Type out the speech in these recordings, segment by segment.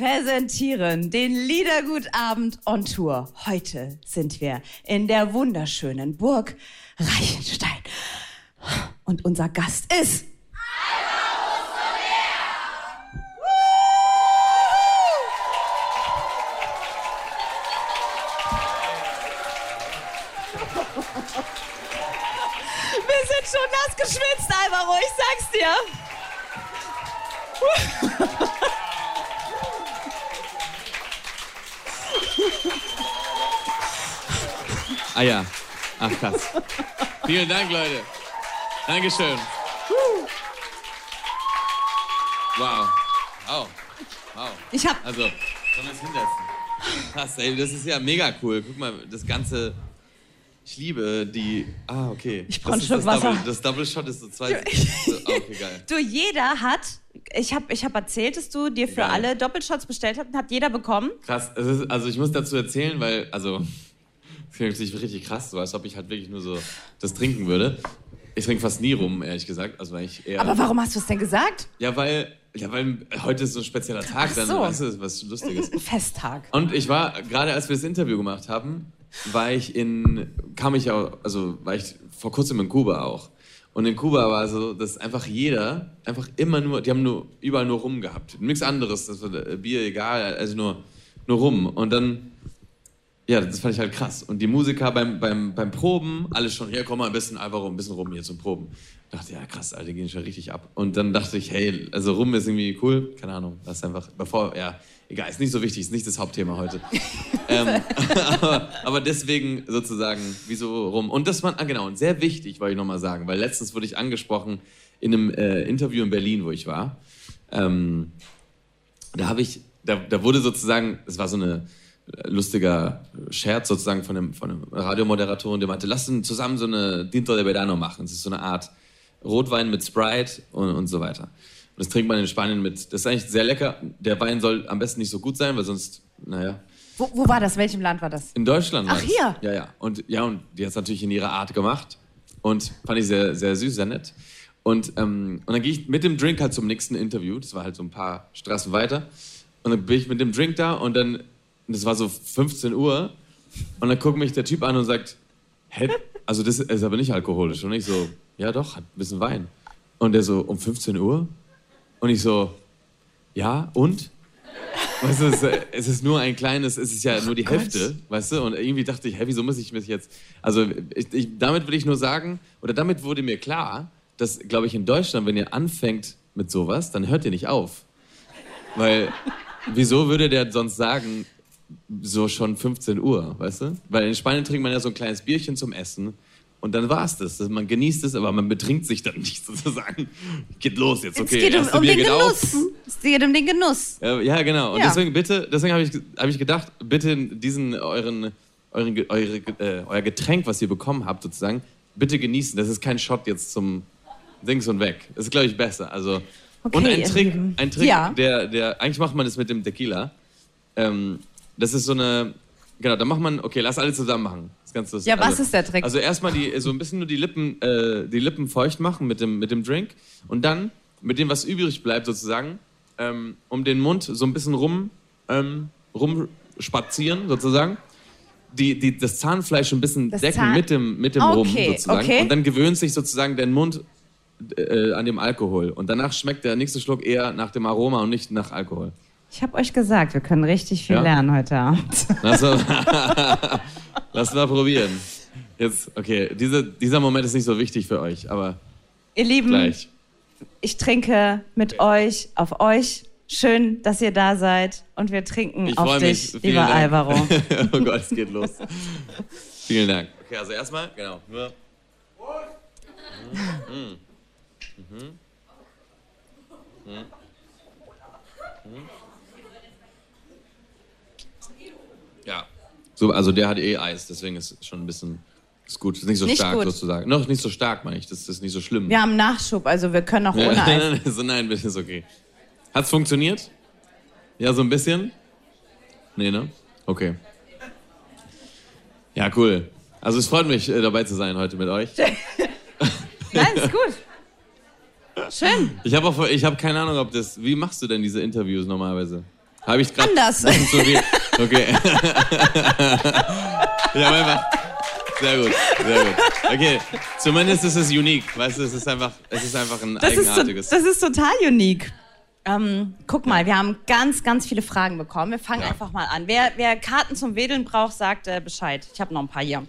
präsentieren den Liedergutabend on Tour. Heute sind wir in der wunderschönen Burg Reichenstein. Und unser Gast ist. Wir sind schon nass geschwitzt, Alvaro, ich sag's dir. Ah ja. Ach krass. Vielen Dank, Leute. Dankeschön. Wow. Wow. Wow. Ich hab. Also, sollen wir es hinsetzen? Krass, ey, das ist ja mega cool. Guck mal, das Ganze. Ich liebe die. Ah, okay. Ich brauch einen Das ist Schluck das Wasser. Double, das Double Shot ist so zwei. So, ah, okay, geil. Du, jeder hat, ich habe ich hab erzählt, dass du dir für Geil. alle Doppelshots bestellt hast, hat jeder bekommen. Krass. Ist, also, ich muss dazu erzählen, weil. Also, klingt natürlich richtig krass, so als ob ich halt wirklich nur so das trinken würde. Ich trinke fast nie rum, ehrlich gesagt. Also, weil ich eher. Aber warum hast du es denn gesagt? Ja, weil, ja, weil heute ist so ein spezieller Tag, Ach dann so. weißt du, was Lustiges. Ein Festtag. Und ich war, gerade als wir das Interview gemacht haben, war ich in, kam ich auch, also war ich vor kurzem in Kuba auch. Und in Kuba war so, dass einfach jeder, einfach immer nur, die haben nur, überall nur Rum gehabt. Nichts anderes, das war äh, Bier egal, also nur, nur Rum. Und dann, ja, das fand ich halt krass. Und die Musiker beim, beim, beim Proben, alle schon, hier, komm mal ein bisschen einfach rum, ein bisschen rum hier zum Proben. Ich dachte, ja, krass, Alter, die gehen schon richtig ab. Und dann dachte ich, hey, also rum ist irgendwie cool, keine Ahnung, das ist einfach, bevor, ja, egal, ist nicht so wichtig, ist nicht das Hauptthema heute. ähm, aber, aber deswegen sozusagen, wieso rum? Und das war, ah, genau, und sehr wichtig, wollte ich nochmal sagen, weil letztens wurde ich angesprochen in einem äh, Interview in Berlin, wo ich war. Ähm, da habe ich, da, da wurde sozusagen, es war so eine lustiger Scherz sozusagen von einem, von einem Radiomoderatorin, der meinte, lass uns zusammen so eine Tinto de Verano machen. Das ist so eine Art Rotwein mit Sprite und, und so weiter. Und das trinkt man in Spanien mit, das ist eigentlich sehr lecker. Der Wein soll am besten nicht so gut sein, weil sonst, naja. Wo, wo war das? Welchem Land war das? In Deutschland Ach, hier? Ja, ja. Und, ja, und die hat es natürlich in ihrer Art gemacht. Und fand ich sehr, sehr süß, sehr nett. Und, ähm, und dann gehe ich mit dem Drink halt zum nächsten Interview. Das war halt so ein paar Straßen weiter. Und dann bin ich mit dem Drink da und dann, und das war so 15 Uhr. Und dann guckt mich der Typ an und sagt, hä? Also das ist aber nicht alkoholisch. Und ich so, ja doch, hat ein bisschen Wein. Und der so, um 15 Uhr? Und ich so, ja, und? Weißt du, es, ist- es ist nur ein kleines, es ist ja nur die Hälfte, weißt du? Und irgendwie dachte ich, hä, wieso muss ich mich jetzt. Also, ich, ich, damit will ich nur sagen, oder damit wurde mir klar, dass, glaube ich, in Deutschland, wenn ihr anfängt mit sowas, dann hört ihr nicht auf. Weil, wieso würde der sonst sagen, so schon 15 Uhr, weißt du? Weil in Spanien trinkt man ja so ein kleines Bierchen zum Essen. Und dann war's das. Also Man genießt es, aber man betrinkt sich dann nicht sozusagen. Geht los jetzt, okay. es geht um, um den geht auf. Genuss. Es geht um den Genuss. Ja, ja, genau. Und Ja. deswegen bitte, deswegen habe ich, hab ich gedacht, bitte diesen euren, euren eure, äh, euer Getränk, was ihr bekommen habt, sozusagen, bitte genießen. Das ist kein Shot jetzt zum Dings und weg. Das ist, glaube ich, besser. Also Okay, und ein Trick, ein Trick, Ja. der, der eigentlich macht man das mit dem Tequila. Ähm, das ist so eine, genau, da macht man, okay, lass alle zusammen machen. Das ist ganz lustig. Ja, was also, ist der Trick? Also erstmal die, so ein bisschen nur die Lippen, äh, die Lippen feucht machen mit dem, mit dem Drink und dann mit dem, was übrig bleibt sozusagen, ähm, um den Mund so ein bisschen rum, ähm, rumspazieren sozusagen. Die, die, das Zahnfleisch ein bisschen Das decken Zahn- mit dem, mit dem Okay, Rum sozusagen. okay. Und dann gewöhnt sich sozusagen der Mund äh, an dem Alkohol. Und danach schmeckt der nächste Schluck eher nach dem Aroma und nicht nach Alkohol. Ich habe euch gesagt, wir können richtig viel Ja? lernen heute Abend. Lass mal, lass mal probieren. Jetzt, okay, diese, dieser Moment ist nicht so wichtig für euch, aber Ihr Lieben, gleich. ich trinke mit euch, auf euch. Schön, dass ihr da seid. Und wir trinken Ich auf dich, mich. Vielen lieber Dank. Alvaro. oh Gott, es geht los. Vielen Dank. Okay, also erstmal, genau, nur. Mhm. Mhm. Mhm. Ja. So, also der hat eh Eis, deswegen ist es schon ein bisschen ist gut. Ist nicht so Nicht stark gut. sozusagen. Noch nicht so stark, meine ich. Das ist nicht so schlimm. Wir haben Nachschub, also wir können auch Ja, ohne nein, Eis. nein, nein, so, nein, bitte ist okay. Hat's funktioniert? Ja, so ein bisschen? Nee, ne? Okay. Ja, cool. Also es freut mich, äh, dabei zu sein heute mit euch. Nein, ist gut. Schön. Ich habe auch, ich habe keine Ahnung, ob das. Wie machst du denn diese Interviews normalerweise? Habe ich gerade. Anders. zu Okay. ja, einfach. Sehr gut, sehr gut. Okay, zumindest ist es unique, weißt du, es ist einfach, es ist einfach ein Das ist, eigenartiges. das ist total unique. Ähm, guck mal, wir haben ganz, ganz viele Fragen bekommen. Wir fangen Ja. einfach mal an. Wer, wer Karten zum Wedeln braucht, sagt äh, Bescheid. Ich habe noch ein paar hier.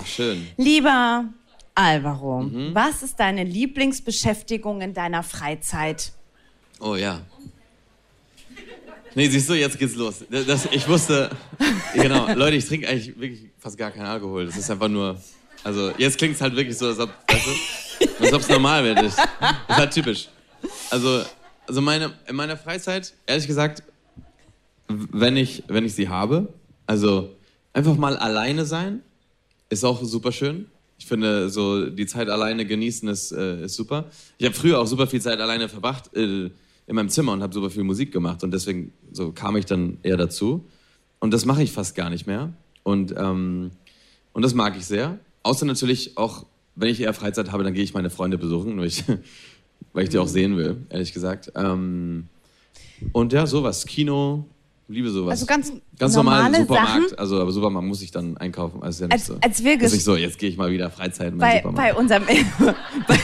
Ach, schön. Lieber Alvaro, Mhm. was ist deine Lieblingsbeschäftigung in deiner Freizeit? Oh ja. Nee, siehst du, jetzt geht's los. Das, ich wusste, genau, Leute, ich trinke eigentlich wirklich fast gar keinen Alkohol. Das ist einfach nur, also jetzt klingt es halt wirklich so, als ob, weißt du, es normal wäre. Das ist halt typisch. Also, also meine, in meiner Freizeit, ehrlich gesagt, wenn ich, wenn ich sie habe, also einfach mal alleine sein, ist auch super schön. Ich finde, so die Zeit alleine genießen ist, äh, ist super. Ich habe früher auch super viel Zeit alleine verbracht äh, in meinem Zimmer und habe super viel Musik gemacht und deswegen so kam ich dann eher dazu. Und das mache ich fast gar nicht mehr. Und, ähm, und das mag ich sehr. Außer natürlich auch, wenn ich eher Freizeit habe, dann gehe ich meine Freunde besuchen, weil ich, weil ich die auch sehen will, ehrlich gesagt. Ähm, und ja, sowas. Kino, liebe sowas. Also ganz Ganz normal Supermarkt, Sachen. also aber Supermarkt muss ich dann einkaufen. Also ja Als- so, als wir dass ich so, jetzt gehe ich mal wieder Freizeit Bei, Supermarkt. bei, unserem, bei,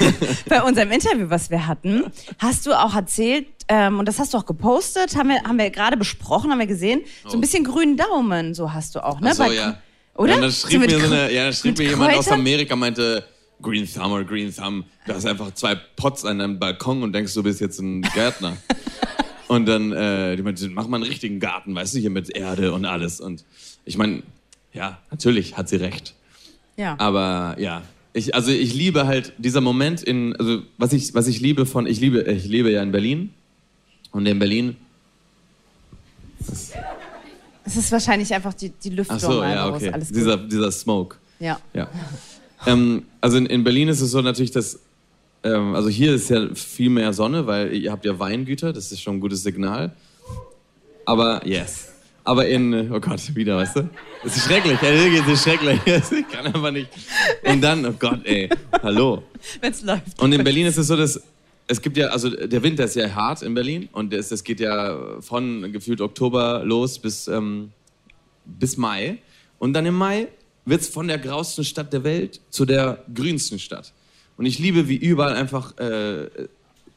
bei unserem Interview, was wir hatten, hast du auch erzählt, ähm, und das hast du auch gepostet, haben wir, haben wir gerade besprochen, haben wir gesehen, so ein bisschen grünen Daumen, so hast du auch, ne? Oh. Ach so, Bei- ja. Oder? Ja, dann So schrieb mit mir, so eine, ja, dann schrieb mir jemand aus Kräutern? Amerika, meinte, Green Thumb oder Green Thumb, du hast einfach zwei Pots an deinem Balkon und denkst, du bist jetzt ein Gärtner. und dann, äh, die meinte, mach mal einen richtigen Garten, weißt du, hier mit Erde und alles. Und ich meine, ja, natürlich hat sie recht. Ja. Aber ja, ich, also ich liebe halt dieser Moment in, also was ich, was ich liebe von, ich liebe, ich lebe ja in Berlin. Und in Berlin, Es ist wahrscheinlich einfach die, die Lüftung. ach so, ja, okay, Alles dieser, dieser Smoke. ja. Ja. ähm, also in, in Berlin ist es so natürlich, dass, ähm, also hier ist ja viel mehr Sonne, weil ihr habt ja Weingüter, das ist schon ein gutes Signal. Aber, yes. Aber in, oh Gott, wieder, weißt du? Das ist schrecklich, das ist schrecklich. Ich kann einfach nicht. Und dann, oh Gott, ey, hallo. Wenn es läuft. Und in Berlin ist es so, dass es gibt ja, also der Winter ist ja hart in Berlin und es, es geht ja von gefühlt Oktober los bis, ähm, bis Mai. Und dann im Mai wird es von der grausten Stadt der Welt zu der grünsten Stadt. Und ich liebe, wie überall einfach, äh,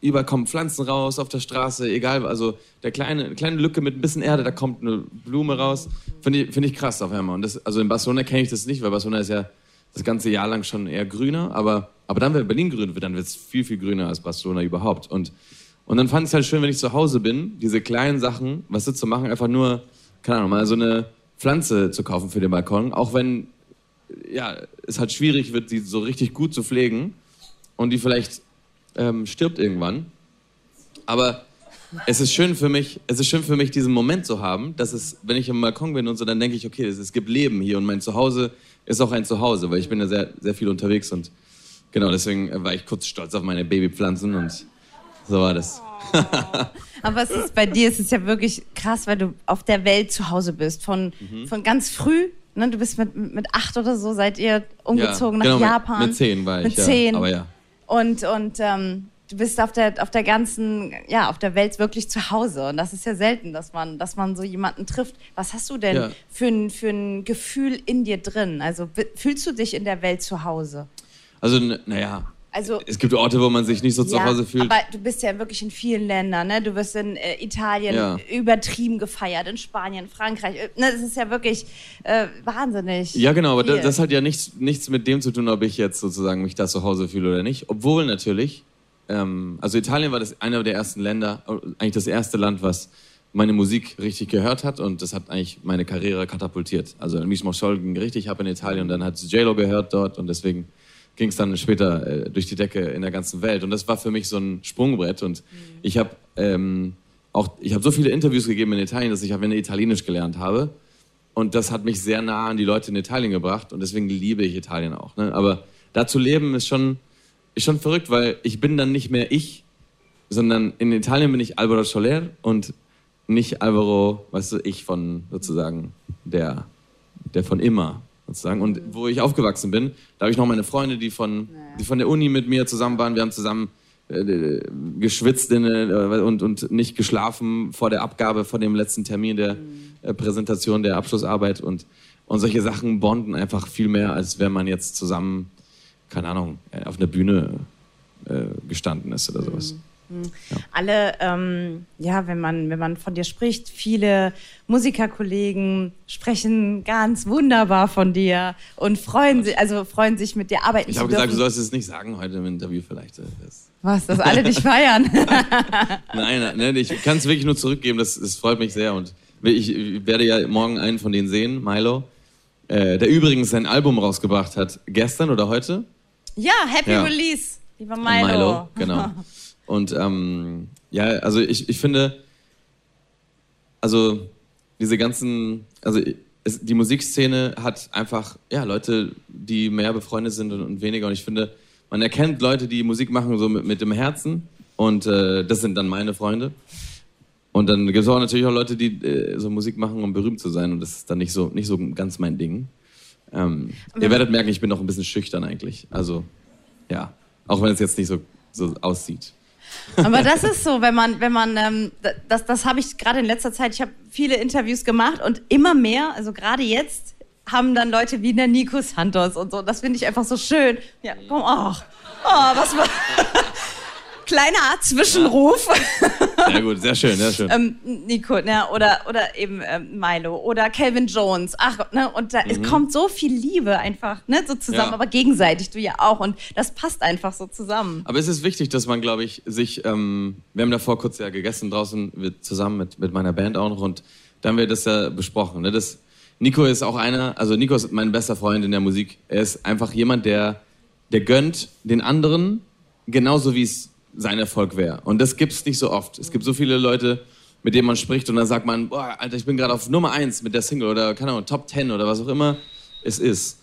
überall kommen Pflanzen raus auf der Straße, egal, also der kleine, kleine Lücke mit ein bisschen Erde, da kommt eine Blume raus. Finde ich, finde ich krass auf einmal. Und das, also in Barcelona kenne ich das nicht, weil Barcelona ist ja das ganze Jahr lang schon eher grüner, aber, aber dann, wenn Berlin grün wird, dann wird es viel, viel grüner als Barcelona überhaupt. Und, und dann fand ich es halt schön, wenn ich zu Hause bin, diese kleinen Sachen, was zu machen, einfach nur, keine Ahnung, mal so eine Pflanze zu kaufen für den Balkon, auch wenn, ja, es halt schwierig wird, die so richtig gut zu pflegen und die vielleicht ähm, stirbt irgendwann. Aber es ist schön für mich, es ist schön für mich, diesen Moment zu haben, dass es, wenn ich am Balkon bin und so, dann denke ich, okay, es, es gibt Leben hier und mein Zuhause ist auch ein Zuhause, weil ich bin ja sehr, sehr viel unterwegs und genau, deswegen war ich kurz stolz auf meine Babypflanzen und so war das. Aber es ist bei dir, es ist ja wirklich krass, weil du auf der Welt zu Hause bist. Von, Mhm. von ganz früh, ne, du bist mit, mit acht oder so, seid ihr umgezogen ja, genau, nach Japan. Mit, mit zehn war ich, Mit zehn. ja. Aber ja. Und, und ähm, du bist auf der, auf der ganzen, ja, auf der Welt wirklich zu Hause. Und das ist ja selten, dass man, dass man so jemanden trifft. Was hast du denn Ja. für, ein, für ein Gefühl in dir drin? Also fühlst du dich in der Welt zu Hause? Also, naja, Also, es gibt Orte, wo man sich nicht so zu Hause fühlt. Aber du bist ja wirklich in vielen Ländern, ne? Du wirst in äh, Italien Ja. übertrieben gefeiert, in Spanien, Frankreich. Äh, Ne? Das ist ja wirklich äh, wahnsinnig. Ja, genau, aber das, das hat ja nichts, nichts mit dem zu tun, ob ich jetzt sozusagen mich da zu Hause fühle oder nicht. Obwohl natürlich, ähm, also Italien war das einer der ersten Länder, äh, eigentlich das erste Land, was meine Musik richtig gehört hat und das hat eigentlich meine Karriere katapultiert. Also Mismo Scholl ging richtig ab in Italien und dann hat JLo gehört dort und deswegen ging es dann später äh, durch die Decke in der ganzen Welt. Und das war für mich so ein Sprungbrett. Und ich habe ähm, auch, ich habe so viele Interviews gegeben in Italien, dass ich am Ende Italienisch gelernt habe. Und das hat mich sehr nah an die Leute in Italien gebracht. Und deswegen liebe ich Italien auch. Ne? Aber da zu leben ist schon, ist schon verrückt, weil ich bin dann nicht mehr ich, sondern in Italien bin ich Alvaro Soler und nicht Alvaro, weißt du, ich von sozusagen der, der von immer sozusagen. Und wo ich aufgewachsen bin, da habe ich noch meine Freunde, die von, die von der Uni mit mir zusammen waren. Wir haben zusammen äh, geschwitzt in, äh, und, und nicht geschlafen vor der Abgabe, vor dem letzten Termin der äh, Präsentation der Abschlussarbeit und, und solche Sachen bonden einfach viel mehr, als wenn man jetzt zusammen, keine Ahnung, äh, auf einer Bühne äh, gestanden ist oder sowas. Mhm. Ja. Alle, ähm, ja, wenn man, wenn man von dir spricht, viele Musikerkollegen sprechen ganz wunderbar von dir und freuen sich, also freuen sich mit dir arbeiten Ich habe gesagt, du sollst es nicht sagen heute im Interview vielleicht. Das Was, dass alle dich feiern? nein, nein, ich kann es wirklich nur zurückgeben, das, das freut mich sehr und ich werde ja morgen einen von denen sehen, Milo, äh, der übrigens sein Album rausgebracht hat, gestern oder heute? Ja, Happy ja. Release, lieber Milo. Milo, genau. Und ähm, ja, also ich, ich finde, also diese ganzen, also es, die Musikszene hat einfach, ja, Leute, die mehr befreundet sind und, und, weniger. Und ich finde, man erkennt Leute, die Musik machen, so mit, mit dem Herzen. Und äh, das sind dann meine Freunde. Und dann gibt es auch natürlich auch Leute, die äh, so Musik machen, um berühmt zu sein. Und das ist dann nicht so, nicht so ganz mein Ding. Ähm, ihr werdet merken, ich bin noch ein bisschen schüchtern eigentlich. Also, ja. Auch wenn es jetzt nicht so, so aussieht. Aber das ist so, wenn man, wenn man, ähm, das, das habe ich gerade in letzter Zeit, ich habe viele Interviews gemacht und immer mehr, also gerade jetzt, haben dann Leute wie der Nico Santos und so. Das finde ich einfach so schön. Ja, komm, ach. Oh, was war. Kleiner Zwischenruf. Ja gut, sehr schön, sehr schön. ähm, Nico, ne, oder, oder eben ähm, Milo oder Calvin Jones. Ach, ne, und da mhm. es kommt so viel Liebe einfach, ne, so zusammen, ja. aber gegenseitig, du ja auch. Und das passt einfach so zusammen. Aber es ist wichtig, dass man, glaube ich, sich, ähm, wir haben davor kurz ja gegessen draußen wir, zusammen mit, mit meiner Band auch noch und da haben wir das ja besprochen. Ne? Das, Nico ist auch einer, also Nico ist mein bester Freund in der Musik. Er ist einfach jemand, der, der gönnt den anderen genauso wie es sein Erfolg wäre. Und das gibt es nicht so oft. Es gibt so viele Leute, mit denen man spricht und dann sagt man, boah, Alter, ich bin gerade auf Nummer 1 mit der Single oder keine Ahnung, Top 10 oder was auch immer es ist.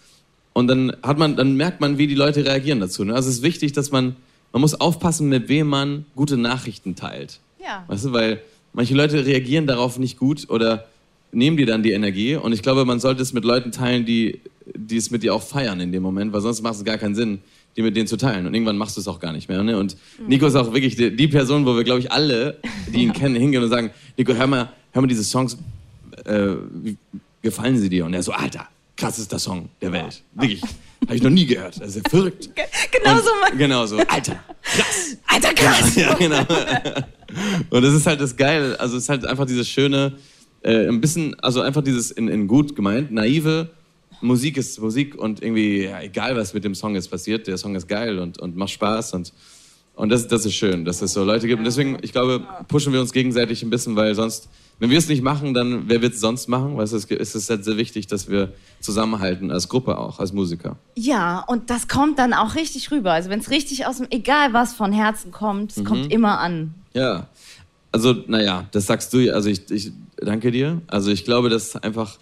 Und dann hat man, dann merkt man, wie die Leute reagieren dazu. Ne? Also es ist wichtig, dass man, man muss aufpassen, mit wem man gute Nachrichten teilt. Ja. Weißt du, weil manche Leute reagieren darauf nicht gut oder nehmen dir dann die Energie. Und ich glaube, man sollte es mit Leuten teilen, die, die es mit dir auch feiern in dem Moment, weil sonst macht es gar keinen Sinn die mit denen zu teilen. Und irgendwann machst du es auch gar nicht mehr. Ne? Und Nico ist auch wirklich die, die Person, wo wir, glaube ich, alle, die ihn kennen, hingehen und sagen, Nico, hör mal, hör mal diese Songs, äh, wie gefallen sie dir? Und er so, Alter, krassester Song der Welt. Wirklich. Habe ich noch nie gehört. Das ist ja verrückt. Genau so, Mann. Genau so. Alter, krass. Alter, krass. Ja, genau. Und das ist halt das Geile. Also es ist halt einfach dieses schöne, äh, ein bisschen, also einfach dieses in, in gut gemeint, naive, Musik ist Musik und irgendwie, ja, egal was mit dem Song jetzt passiert, der Song ist geil und, und macht Spaß und, und das, das ist schön, dass es so Leute gibt. Und deswegen, ich glaube, pushen wir uns gegenseitig ein bisschen, weil sonst, wenn wir es nicht machen, dann wer wird es sonst machen? Weißt du, es ist halt sehr wichtig, dass wir zusammenhalten, als Gruppe auch, als Musiker. Ja, und das kommt dann auch richtig rüber. Also wenn es richtig aus dem, egal was von Herzen kommt, es mhm. kommt immer an. Ja, also naja, das sagst du, also ich, ich danke dir. Also ich glaube, dass einfach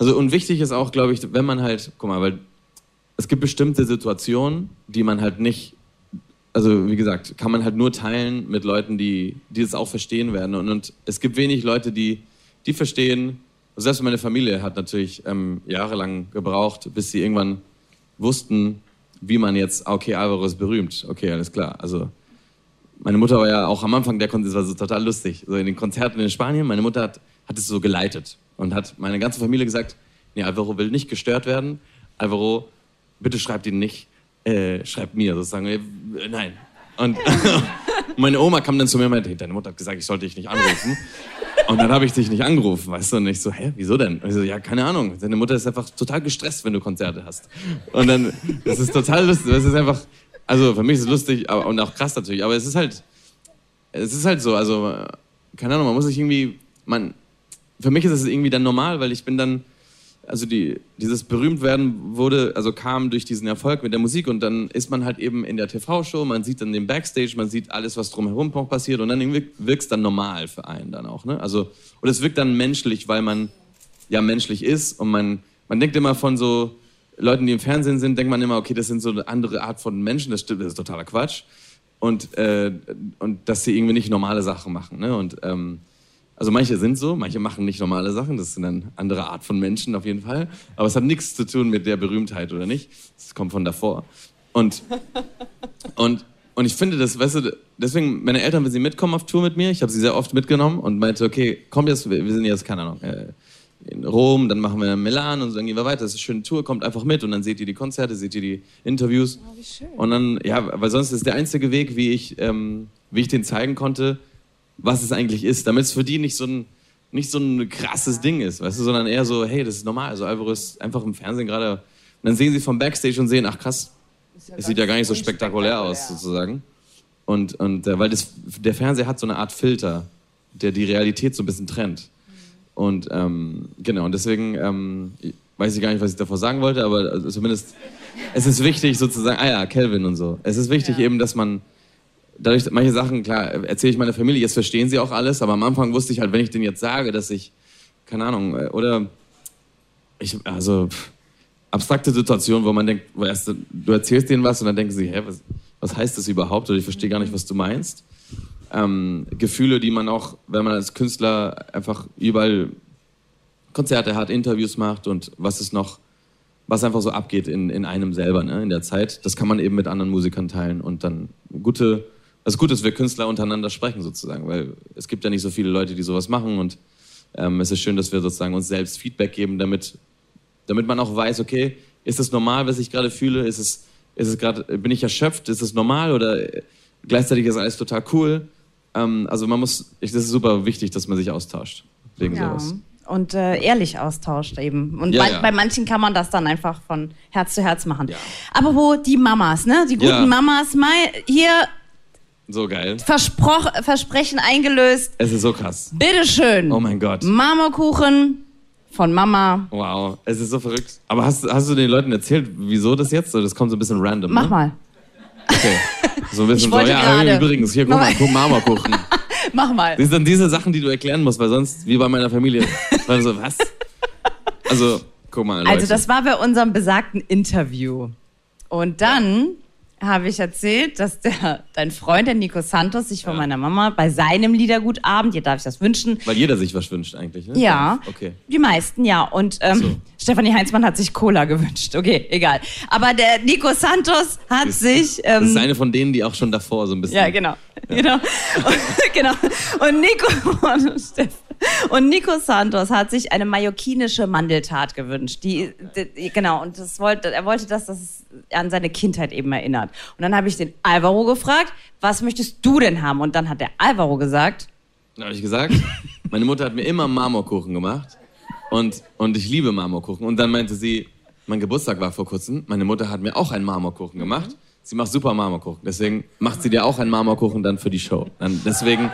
also und wichtig ist auch, glaube ich, wenn man halt, guck mal, weil es gibt bestimmte Situationen, die man halt nicht, also wie gesagt, kann man halt nur teilen mit Leuten, die, die es auch verstehen werden. Und, und es gibt wenig Leute, die, die verstehen, also selbst meine Familie hat natürlich ähm, jahrelang gebraucht, bis sie irgendwann wussten, wie man jetzt, ah, okay, Alvaro ist berühmt, okay, alles klar. Also meine Mutter war ja auch am Anfang der Konzert, das war so total lustig. So in den Konzerten in Spanien, meine Mutter hat, hat es so geleitet und hat meine ganze Familie gesagt, nee, Alvaro will nicht gestört werden. Alvaro, bitte schreibt ihn nicht, äh, schreibt mir sozusagen. Äh, nein. Und meine Oma kam dann zu mir und meinte, deine Mutter hat gesagt, ich sollte dich nicht anrufen. Und dann habe ich dich nicht angerufen, weißt du? Und ich so, hä, wieso denn? Und ich so, ja, keine Ahnung. Deine Mutter ist einfach total gestresst, wenn du Konzerte hast. Und dann, das ist total lustig. Das ist einfach, also für mich ist es lustig aber, und auch krass natürlich. Aber es ist halt, es ist halt so, also, keine Ahnung, man muss sich irgendwie, man, für mich ist es irgendwie dann normal, weil ich bin dann, also die, dieses Berühmtwerden wurde, also kam durch diesen Erfolg mit der Musik und dann ist man halt eben in der TV-Show, man sieht dann den Backstage, man sieht alles, was drumherum passiert und dann wirkt es dann normal für einen dann auch, ne? Also, oder es wirkt dann menschlich, weil man, ja menschlich ist. Und man, man denkt immer von so Leuten, die im Fernsehen sind, denkt man immer, okay, das sind so eine andere Art von Menschen. Das stimmt, das ist totaler Quatsch. Und, äh, und dass sie irgendwie nicht normale Sachen machen. Ne? Und ähm, also manche sind so, manche machen nicht normale Sachen, das sind dann andere Art von Menschen auf jeden Fall. Aber es hat nichts zu tun mit der Berühmtheit oder nicht. Es kommt von davor. Und, und, und ich finde das, weißt du, deswegen, meine Eltern, wenn sie mitkommen auf Tour mit mir, ich habe sie sehr oft mitgenommen und meinte, okay, komm jetzt, wir sind jetzt, keine Ahnung, äh, in Rom, dann machen wir Milan und dann gehen wir weiter. Das ist eine schöne Tour, kommt einfach mit und dann seht ihr die Konzerte, seht ihr die Interviews. Oh, wie schön. Und dann, ja, weil sonst ist der einzige Weg, wie ich, ähm, wie ich denen zeigen konnte, was es eigentlich ist, damit es für die nicht so ein nicht so ein krasses Ding ist, weißt du, sondern eher so, hey, das ist normal. Also Alvaro ist einfach im Fernsehen gerade. Und dann sehen sie vom Backstage und sehen, ach krass, es sieht ja gar nicht so spektakulär aus, sozusagen. Und, und äh, weil das, der Fernseher hat so eine Art Filter, der die Realität so ein bisschen trennt. Und ähm, genau, und deswegen ähm, weiß ich gar nicht, was ich davor sagen wollte, aber also zumindest, es ist wichtig sozusagen, ah ja, Kelvin und so. Es ist wichtig ja. eben, dass man dadurch, manche Sachen, klar, erzähle ich meiner Familie, jetzt verstehen sie auch alles, aber am Anfang wusste ich halt, wenn ich denen jetzt sage, dass ich, keine Ahnung, äh, oder ich, also pff, abstrakte Situationen, wo man denkt, wo erst, du erzählst denen was und dann denken sie, hä, was, was heißt das überhaupt? Oder ich verstehe gar nicht, was du meinst. Ähm, Gefühle, die man auch, wenn man als Künstler einfach überall Konzerte hat, Interviews macht und was ist noch, was einfach so abgeht in, in einem selber, ne, in der Zeit, das kann man eben mit anderen Musikern teilen und dann gute es ist gut, dass wir Künstler untereinander sprechen sozusagen, weil es gibt ja nicht so viele Leute, die sowas machen und ähm, es ist schön, dass wir sozusagen uns selbst Feedback geben, damit, damit man auch weiß, okay, ist es normal, was ich gerade fühle? Ist es, ist es gerade, bin ich erschöpft? Ist es normal oder gleichzeitig ist alles total cool? Ähm, also man muss, ich, das ist super wichtig, dass man sich austauscht wegen ja. sowas und äh, ehrlich austauscht eben. Und ja, bei, ja. bei, manchen kann man das dann einfach von Herz zu Herz machen. Ja. Aber wo die Mamas, ne? Die guten Mamas, mal hier so geil. Versproch, Versprechen eingelöst. Es ist so krass. Bitteschön. Oh mein Gott. Marmorkuchen von Mama. Wow, es ist so verrückt. Aber hast, hast du den Leuten erzählt, wieso das jetzt? Das kommt so ein bisschen random. Mach ne? mal. Okay. So ein bisschen so, ja, grade. übrigens, hier, guck mal, guck Marmorkuchen. Mach mal. Das sind dann diese Sachen, die du erklären musst, weil sonst, wie bei meiner Familie, war so, was? Also, guck mal. Leute. Also, das war bei unserem besagten Interview. Und dann habe ich erzählt, dass der, dein Freund, der Nico Santos, sich von ja. meiner Mama bei seinem Liedergutabend, hier darf ich das wünschen. Weil jeder sich was wünscht eigentlich, ne? Ja. Okay. Die meisten, ja. Und ähm, so. Stefanie Heinzmann hat sich Cola gewünscht. Okay, egal. Aber der Nico Santos hat das, sich. Ähm, das ist eine von denen, die auch schon davor so ein bisschen. Ja, genau. Ja. Genau. Und, genau. Und Nico und, und Nico Santos hat sich eine mallorquinische Mandeltat gewünscht. Die, die, genau. Und das wollte, er wollte, dass das an seine Kindheit eben erinnert. Und dann habe ich den Alvaro gefragt, was möchtest du denn haben? Und dann hat der Alvaro gesagt. Dann habe ich gesagt, meine Mutter hat mir immer Marmorkuchen gemacht. Und, und ich liebe Marmorkuchen. Und dann meinte sie, mein Geburtstag war vor kurzem, meine Mutter hat mir auch einen Marmorkuchen gemacht. Sie macht super Marmorkuchen. Deswegen macht sie dir auch einen Marmorkuchen dann für die Show. Dann deswegen.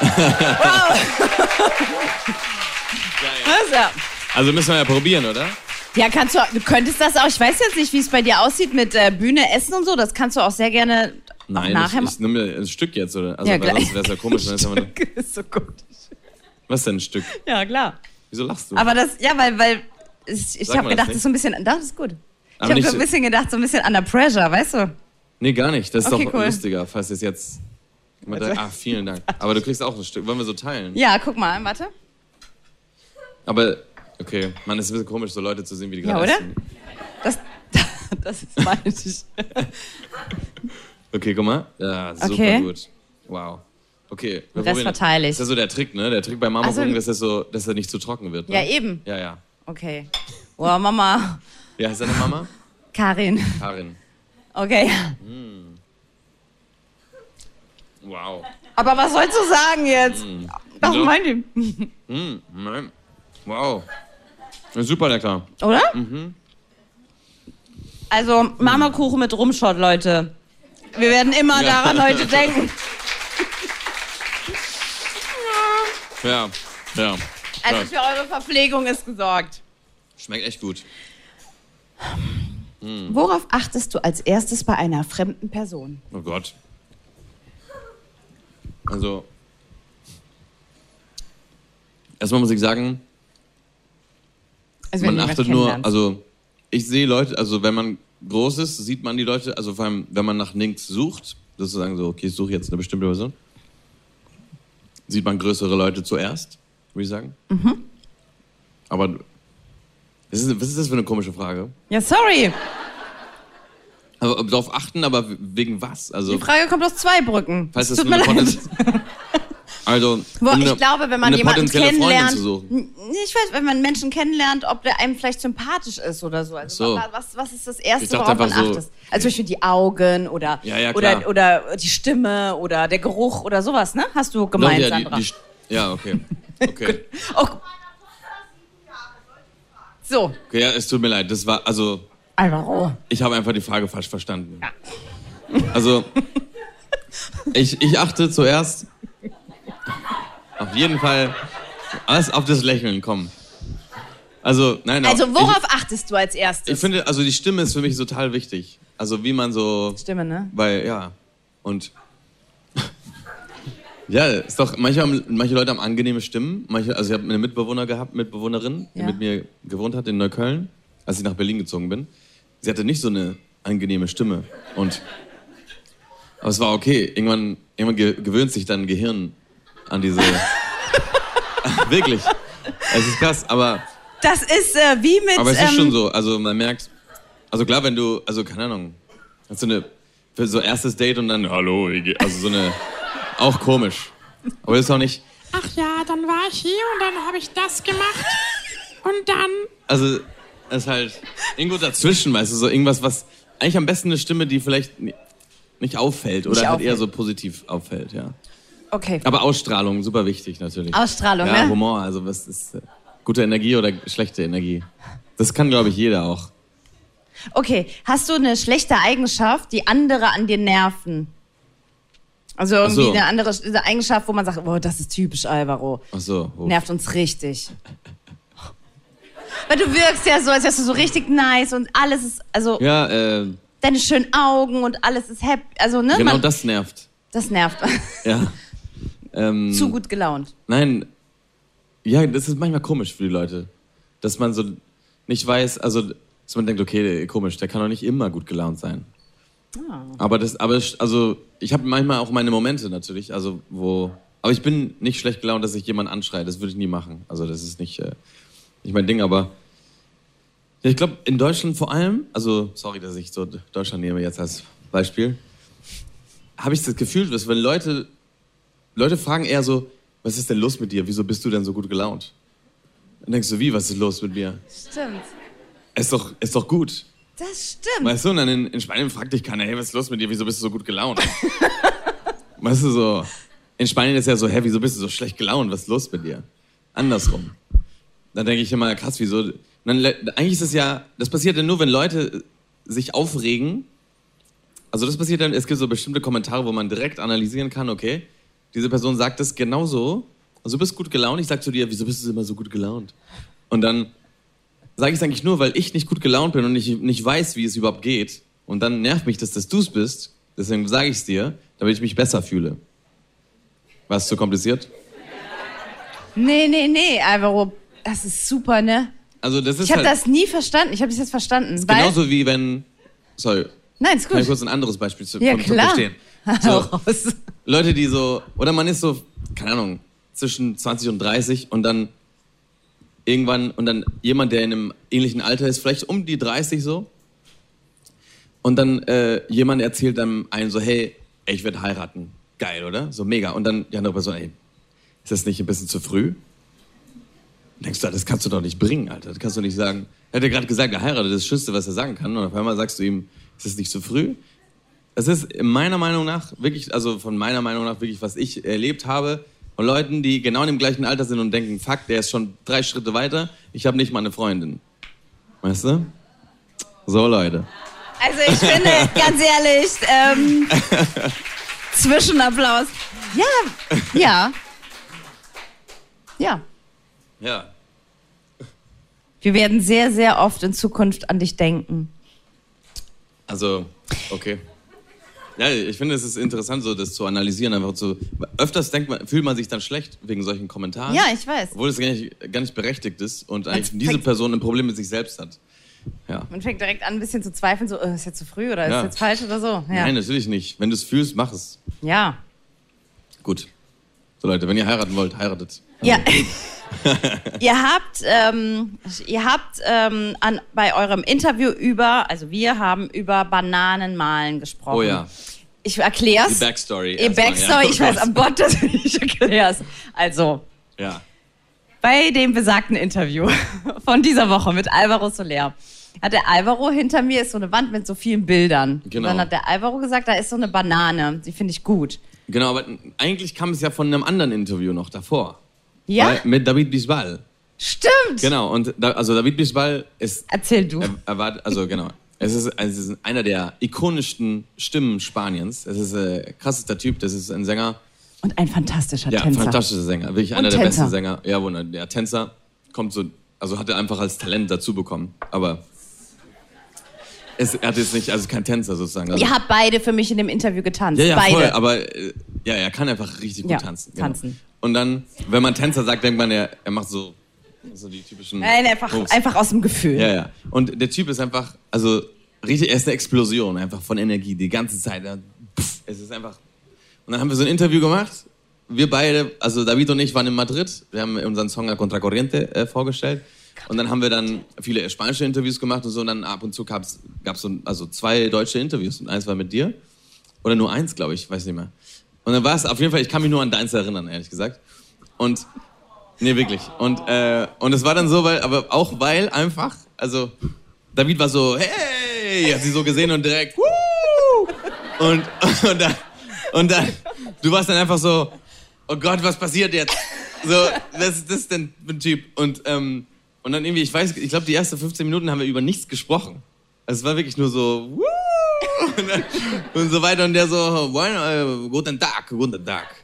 also müssen wir ja probieren, oder? Ja, kannst du, du könntest das auch, ich weiß jetzt nicht, wie es bei dir aussieht mit äh, Bühne, Essen und so, das kannst du auch sehr gerne Nein, nachher ich, ich nehme mir ein Stück jetzt, oder? Also, ja, weil sonst wäre es ja komisch. Wenn Stück ist so gut. Was denn ein Stück? Ja, klar. Wieso lachst du? Aber das, ja, weil, weil ich, ich habe gedacht, das ist so ein bisschen, das ist gut. Ich habe so ein bisschen gedacht, so ein bisschen under pressure, weißt du? Nee, gar nicht. Das ist okay, doch cool. lustiger, falls es jetzt. Ah, vielen Dank. Aber du kriegst auch ein Stück. Wollen wir so teilen? Ja, guck mal, warte. Aber Okay, man, ist ein bisschen komisch, so Leute zu sehen, wie die gerade ja, oder? essen. Das, das ist meine ich. okay, guck mal. Ja, super okay. gut. Wow. Okay. Wir Rest verteile ich. Das ist ja so der Trick, ne? Der Trick bei Mama also, dass, so, dass er nicht zu trocken wird. Ne? Ja, eben. Ja, ja. Okay. Wow, Mama. Wie heißt deine Mama? Karin. Karin. Okay. Mm. Wow. Aber was sollst du sagen jetzt? Mm. Das so. meine ich. Mm. Wow. Super lecker. Oder? Mhm. Also Marmorkuchen mit Rumschott, Leute. Wir werden immer ja. daran heute denken. Ja, ja. Also für eure Verpflegung ist gesorgt. Schmeckt echt gut. Hm. Worauf achtest du als erstes bei einer fremden Person? Oh Gott. Also, erstmal muss ich sagen, Also man achtet nur, also ich sehe Leute, also wenn man groß ist, sieht man die Leute, also vor allem, wenn man nach links sucht, sozusagen so, okay, ich suche jetzt eine bestimmte Person, sieht man größere Leute zuerst, würde ich sagen. Mhm. Aber was ist, was ist das für eine komische Frage? Ja, sorry. Aber darauf achten, aber wegen was? Also, Die Frage kommt aus zwei Brücken. falls das tut mir leid. Also, Boah, um ich eine- glaube, wenn um man eine jemanden kennenlernt, zu suchen. N- ich weiß, wenn man Menschen kennenlernt, ob der einem vielleicht sympathisch ist oder so. Also So. wa- was, was ist das Ich Erste, worauf man so- achtet? Also zum Beispiel die Augen oder, Ja, ja, oder, oder die Stimme oder der Geruch oder sowas, ne? Hast du gemeint, Doch, ja, die, Sandra? die, ja, okay. Okay. oh. So, okay. Ja, es tut mir leid. Das war, also, Alvaro. ich habe einfach die Frage falsch verstanden. Also, ich, ich achte zuerst auf jeden Fall alles auf das Lächeln, komm. Also, nein, Also ich, worauf achtest du als erstes? Ich finde, also die Stimme ist für mich total wichtig. Also wie man so, Stimme, ne? weil ja und ja, ist doch manche haben, manche Leute haben angenehme Stimmen. Manche, also ich habe eine Mitbewohner gehabt, Mitbewohnerin, die Ja. mit mir gewohnt hat in Neukölln, als ich nach Berlin gezogen bin. Sie hatte nicht so eine angenehme Stimme und aber es war okay. Irgendwann, irgendwann ge gewöhnt sich dein Gehirn an diese. Wirklich. Es ist krass, aber Das ist äh, wie mit. aber es ist ähm, schon so, also man merkt, also klar, wenn du, also keine Ahnung, hast du eine, für so erstes Date und dann, hallo, geht-" also so eine, auch komisch. Aber das ist auch nicht, Ach ja, dann war ich hier und dann habe ich das gemacht. Und dann. also es ist halt irgendwo dazwischen, weißt du, so irgendwas, was eigentlich am besten eine Stimme, die vielleicht ni- nicht auffällt oder Nicht halt auffällt. eher so positiv auffällt, ja. Okay. Aber Ausstrahlung, super wichtig natürlich. Ausstrahlung, ja, ne? Humor, also was ist äh, gute Energie oder schlechte Energie? Das kann, glaube ich, jeder auch. Okay, hast du eine schlechte Eigenschaft, die andere an dir nerven? Also irgendwie so. eine andere eine Eigenschaft, wo man sagt, oh, das ist typisch Alvaro. Ach so. oh. Nervt uns richtig. Weil du wirkst ja so, als wärst du so richtig nice und alles ist, also Ja, äh, deine schönen Augen und alles ist happy. Also, ne? genau man, das nervt. das nervt. Ja. Ähm, Zu gut gelaunt. Nein, ja, das ist manchmal komisch für die Leute, dass man so nicht weiß, also dass man denkt, okay, komisch, der kann doch nicht immer gut gelaunt sein. Ah. Aber das, aber ich- also ich habe manchmal auch meine Momente natürlich, also wo, aber ich bin nicht schlecht gelaunt, dass ich jemanden anschreie, das würde ich nie machen. Also das ist nicht, äh, nicht mein Ding, aber ja, ich glaube in Deutschland vor allem, also sorry, dass ich so Deutschland nehme jetzt als Beispiel, habe ich das Gefühl, dass wenn Leute Leute fragen eher so, was ist denn los mit dir? Wieso bist du denn so gut gelaunt? Dann denkst du, wie, was ist los mit mir? Stimmt. Ist doch, ist doch gut. Das stimmt. Weißt du, und dann in, in Spanien fragt dich keiner, hey, was ist los mit dir? Wieso bist du so gut gelaunt? weißt du, so, in Spanien ist ja so, hä, wieso bist du so schlecht gelaunt? Was ist los mit dir? Andersrum. Dann denke ich immer, krass, wieso? Dann, eigentlich ist es ja, das passiert ja nur, wenn Leute sich aufregen. Also das passiert dann, es gibt so bestimmte Kommentare, wo man direkt analysieren kann, okay, diese Person sagt das genauso. Also du bist gut gelaunt, ich sag zu dir, wieso bist du immer so gut gelaunt? Und dann sage ich es eigentlich nur, weil ich nicht gut gelaunt bin und ich nicht weiß, wie es überhaupt geht. Und dann nervt mich, dass das du es bist. Deswegen sage ich es dir, damit ich mich besser fühle. War es zu kompliziert? Nee, nee, nee, Alvaro. Das ist super, ne? Also das ist Ich habe halt das nie verstanden. Ich habe das jetzt verstanden. Weil, genauso wie wenn... Sorry, Nein, ist kann ich gut. kurz ein anderes Beispiel zu, Ja, klar. Verstehen? So. Leute, die so... Oder man ist so, keine Ahnung, zwischen 20 und 30 und dann irgendwann... Und dann jemand, der in einem ähnlichen Alter ist, vielleicht um die 30 so. Und dann äh, jemand erzählt einem einen so, hey, ey, ich werde heiraten. Geil, oder? So mega. Und dann die andere Person, ey, ist das nicht ein bisschen zu früh? Denkst du, das kannst du doch nicht bringen, Alter. Das kannst du nicht sagen. Er hat ja gerade gesagt, er heiratet, das ist das Schönste, was er sagen kann. Und auf einmal sagst du ihm, ist das nicht zu früh? Das ist meiner Meinung nach wirklich, also von meiner Meinung nach wirklich, was ich erlebt habe, von Leuten, die genau in dem gleichen Alter sind und denken, fuck, der ist schon drei Schritte weiter, ich habe nicht mal eine Freundin. Weißt du? So, Leute. Also ich finde, ganz ehrlich, ähm, Zwischenapplaus. Ja, ja. Ja. Ja. Wir werden sehr, sehr oft in Zukunft an dich denken. Also, okay. Ja, ich finde, es ist interessant, so das zu analysieren. Einfach so, öfters denkt man, fühlt man sich dann schlecht wegen solchen Kommentaren. Ja, ich weiß. Obwohl es gar nicht, gar nicht berechtigt ist und eigentlich fängt- diese Person ein Problem mit sich selbst hat. Ja. Man fängt direkt an, ein bisschen zu zweifeln, so, äh, ist jetzt zu früh oder ist Ja. jetzt falsch oder so. Ja. Nein, natürlich nicht. Wenn du es fühlst, mach es. ja. Gut. So Leute, wenn ihr heiraten wollt, heiratet. Ja. ihr habt, ähm, ihr habt ähm, an, bei eurem Interview über, also wir haben über Bananenmalen gesprochen. Oh ja, Ich erklär's. die Backstory. Die Backstory, ja. ich weiß am Gott, dass du nicht erklärst. Also, Ja. bei dem besagten Interview von dieser Woche mit Alvaro Soler hat der Alvaro hinter mir ist so eine Wand mit so vielen Bildern. Genau. Und dann hat der Alvaro gesagt, da ist so eine Banane, die finde ich gut. Genau, aber eigentlich kam es ja von einem anderen Interview noch davor. Ja, Weil- Mit David Bisbal. stimmt. Genau, und da, also David Bisbal ist Erzähl du. Er, er war, also genau. Es ist, es ist einer der ikonischsten Stimmen Spaniens. Es ist ein krassester Typ. Das ist ein Sänger. Und ein fantastischer Ja, Tänzer. fantastischer Sänger. Wirklich Und einer der Tänzer. besten Sänger. Ja, wunder. Der Tänzer kommt so, also hat er einfach als Talent dazu bekommen. Aber es, er hat jetzt nicht, also kein Tänzer sozusagen. Also, Ihr habt beide für mich in dem Interview getanzt. ja, ja, beide. voll. Aber äh, ja, er kann einfach richtig gut Ja, tanzen. tanzen. Und dann, wenn man Tänzer sagt, denkt man, er, er macht so, so die typischen. Nein, einfach, Moves. einfach aus dem Gefühl. Ja, ja. Und der Typ ist einfach, also richtig, er ist eine Explosion einfach von Energie die ganze Zeit. Pff, es ist einfach. Und dann haben wir so ein Interview gemacht. Wir beide, also David und ich waren in Madrid. Wir haben unseren Song A Contracorriente äh, vorgestellt. Und dann haben wir dann viele spanische Interviews gemacht und so. Und dann ab und zu gab es so, also zwei deutsche Interviews. Und eins war mit dir. Oder nur eins, glaube ich, weiß nicht mehr. Und dann war es auf jeden Fall, ich kann mich nur an deins erinnern, ehrlich gesagt. Und Nee, wirklich. Und, äh, und es war dann so, weil, aber auch weil einfach, also David war so, hey, hat sie so gesehen und direkt, Woo! Und, und dann, und dann, du warst dann einfach so, oh Gott, was passiert jetzt? So, was ist das denn ein Typ? Und, ähm, und dann irgendwie, ich weiß, ich glaube, die ersten 15 Minuten haben wir über nichts gesprochen. Also es war wirklich nur so, Woo! und, und so weiter. Und der so, bueno, äh, guten Tag, guten Tag.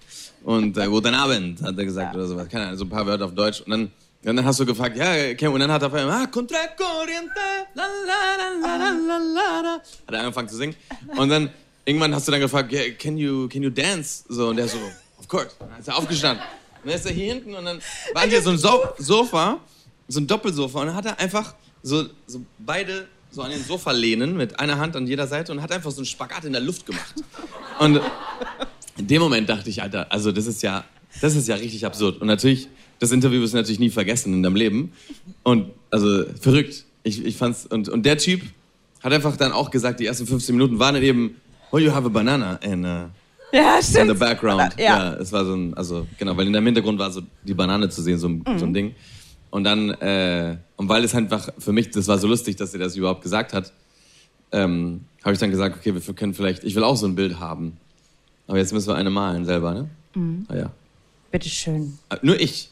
Und äh, guten Abend, hat er gesagt oder sowas. Keine Ahnung, so ein paar Wörter auf Deutsch. Und dann, und dann hast du gefragt, ja, okay. Und dann hat er auf einmal, ah, Contracorriente, la la la la la la la. Hat er angefangen zu singen. Und dann, irgendwann hast du dann gefragt, yeah, can you, can you dance? So, und der so, of course. Und dann ist er aufgestanden. Und dann ist er hier hinten und dann war hier so ein so Sofa, so ein Doppelsofa. Und dann hat er einfach so, so beide so an den Sofa lehnen mit einer Hand an jeder Seite und hat einfach so einen Spagat in der Luft gemacht. Und in dem Moment dachte ich, Alter, also das ist ja, das ist ja richtig absurd. Und natürlich, das Interview wirst du natürlich nie vergessen in deinem Leben. Und also verrückt. Ich, ich fand's, und, und der Typ hat einfach dann auch gesagt, die ersten 15 Minuten waren dann eben, oh, you have a banana in, uh, Ja, in the stimmt. background. Ja. Ja. es war so ein, also genau, weil in deinem Hintergrund war so die Banane zu sehen, so ein, so ein Ding. Und dann, äh, und weil es einfach für mich, das war so lustig, dass er das überhaupt gesagt hat, ähm, habe ich dann gesagt, okay, wir können vielleicht, ich will auch so ein Bild haben. Aber jetzt müssen wir eine malen selber, ne? Ah, ja. Bitteschön. Ah, Nur ich.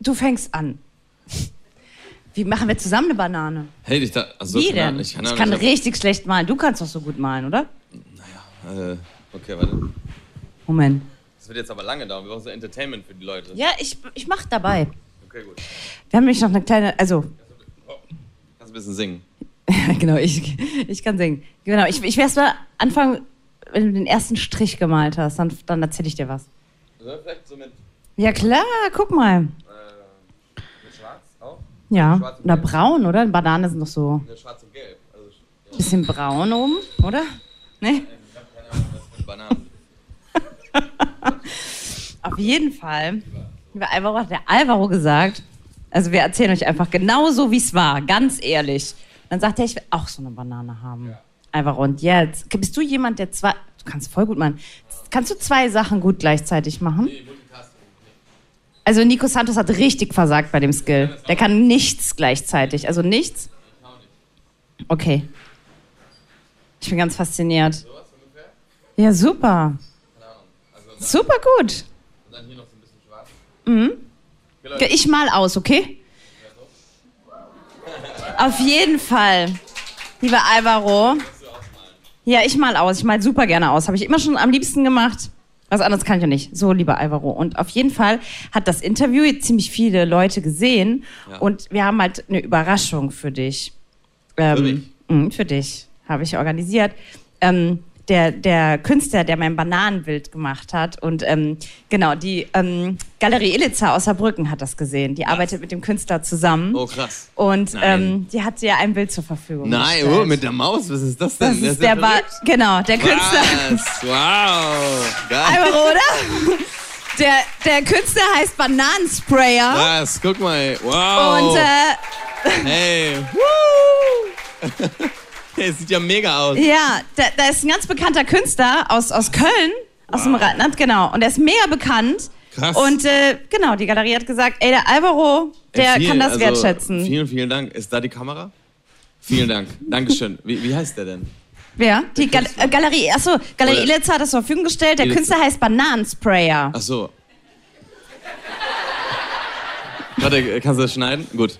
Du fängst an. Wie machen wir zusammen eine Banane? Hey, ich da, also Wie denn? Ich Ich kann, kann, auch nicht- richtig schlecht malen. Du kannst doch so gut malen, oder? äh, okay, warte. Moment. Das wird jetzt aber lange dauern. Wir brauchen so Entertainment für die Leute. Ja, ich, ich mach dabei. Okay, gut. Wir haben nämlich noch eine kleine, also, Kannst ein bisschen singen. genau, ich, ich kann singen. Genau, ich, ich werde erst mal anfangen, wenn du den ersten Strich gemalt hast, dann, dann erzähle ich dir was. Wir vielleicht so mit, Ja klar, guck mal. mit Schwarz auch? Ja, Schwarz oder Gelb. braun, oder? Bananen sind doch so Ja, Schwarz und Gelb. Also, ja, bisschen braun oben, oder? Ne? ich habe keine Ahnung, was mit Bananen. Auf jeden Fall. Lieber Alvaro hat der Alvaro gesagt, also wir erzählen euch einfach genau so, wie es war, ganz ehrlich. Dann sagt er, ich will auch so eine Banane haben. Alvaro, und jetzt, bist du jemand, der zwei, du kannst voll gut machen, kannst du zwei Sachen gut gleichzeitig machen? Also Nico Santos hat richtig versagt bei dem Skill. Der kann nichts gleichzeitig, also nichts. Okay. Ich bin ganz fasziniert. Ja, super. Super gut. Und dann hier noch Ja, Ich mal aus, okay? Auf jeden Fall, lieber Alvaro. Ja, ich mal aus. Ich mal super gerne aus. Habe ich immer schon am liebsten gemacht. Was anderes kann ich ja nicht. So, lieber Alvaro. Und auf jeden Fall hat das Interview jetzt ziemlich viele Leute gesehen. Ja. Und wir haben halt eine Überraschung für dich. Ähm, Für mich? mh, Für dich. Habe ich organisiert. Ähm, der, der Künstler, der mein Bananenbild gemacht hat. Und ähm, genau, die ähm, Galerie Illitzer aus Saarbrücken hat das gesehen. Die arbeitet mit dem Künstler zusammen. Oh, krass. Und ähm, die hat dir ein Bild zur Verfügung Nein, gestellt. oh, mit der Maus, was ist das denn? das ist ja der ba genau, der Künstler. Was? Wow. Geil. Einmal, oder? Der, der Künstler heißt Bananensprayer. Was? Guck mal. Wow. Und äh, hey. Woo. hey, sieht ja mega aus. ja, da, da ist ein ganz bekannter Künstler aus, aus Köln, aus dem Rheinland, genau. Und der ist mega bekannt. Krass. Und äh, genau, die Galerie hat gesagt, ey, der Alvaro, der Ey, vielen- kann das also, wertschätzen. Vielen, vielen Dank. Ist da die Kamera? Vielen Dank. Dankeschön. Wie, wie heißt der denn? Wer? Die Gal äh, Galerie, achso, Galerie Oder- Illitzer hat das zur Verfügung gestellt. Der Illitzer. Künstler heißt Bananensprayer. Ach so. Warte, kannst du das schneiden? Gut.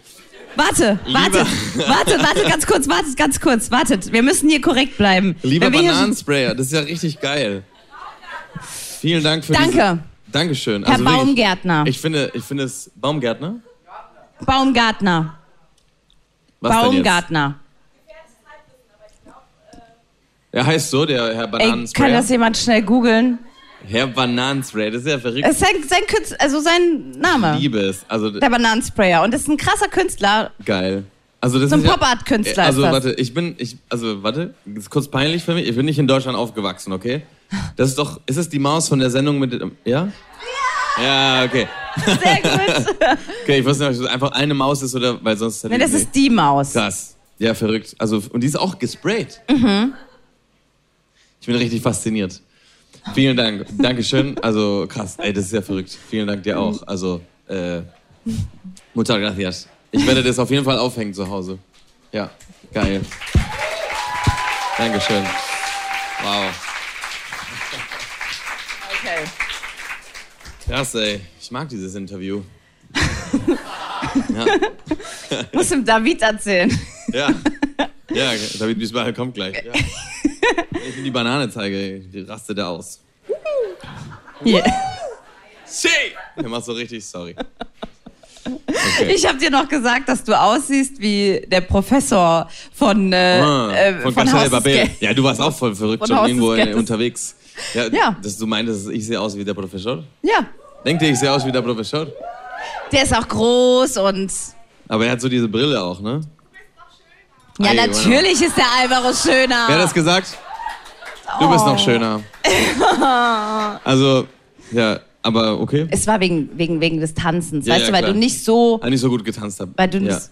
Warte, Lieber- warte, warte, warte, ganz kurz, wartet, ganz kurz, wartet. Wir müssen hier korrekt bleiben. Lieber Bananensprayer, das ist ja richtig geil. Vielen Dank für Danke. Diese, Dankeschön. Herr wirklich, Baumgärtner. Ich finde, ich finde es Baumgärtner. Baumgartner. Was? Baumgartner. Er heißt so, der Herr Ey, kann Bananensprayer. das jemand schnell googeln? Herr Bananensprayer, das ist ja verrückt. Es ist sein, sein, Künstler, also sein Name. Ich liebe es. Also Der Bananensprayer. Und das ist ein krasser Künstler. geil. Also das So ein ist ja- Pop-Art-Künstler Also ist das. warte, ich bin, ich, also warte, das ist kurz peinlich für mich. Ich bin nicht in Deutschland aufgewachsen, okay? Das ist doch, ist es die Maus von der Sendung mit, dem- ja? Ja, okay. Sehr gut. Okay, ich wusste nicht, ob es einfach eine Maus ist oder, weil sonst hätte nee, das ist die Maus. Krass. Ja, verrückt. Also, und die ist auch gesprayt. Mhm. Ich bin richtig fasziniert. Vielen Dank. Dankeschön. Also, krass. Ey, das ist ja verrückt. Vielen Dank dir auch. Also, äh, muchas gracias. Ich werde das auf jeden Fall aufhängen zu Hause. Ja, geil. Dankeschön. Wow. Okay. Krass, ey. Ich mag dieses Interview. Ja. Muss dem David erzählen. Ja. Ja, David Wiesbaden kommt gleich. Ja. Wenn ich ihm die Banane zeige, rastet er aus. Hier. Shit! Er macht so richtig sorry. Okay. Ich habe dir noch gesagt, dass du aussiehst wie der Professor von, äh, Ah, äh, von von Haus des Babel. Ja, du warst auch voll verrückt Von schon irgendwo äh, unterwegs. Ja, Ja. Dass du meintest, ich sehe aus wie der Professor? Ja, Denkt ihr, ich sehe aus wie der Professor? der ist auch groß und Aber er hat so diese Brille auch, ne? Ja, Ey, natürlich ist der Alvaro schöner. Wer hat das gesagt? Du bist Oh. noch schöner. Also, ja, aber okay. Es war wegen, wegen, wegen des Tanzens, Ja, weißt ja, du, weil klar. du nicht so, Weil ich so gut getanzt habe. weil du ja. nicht,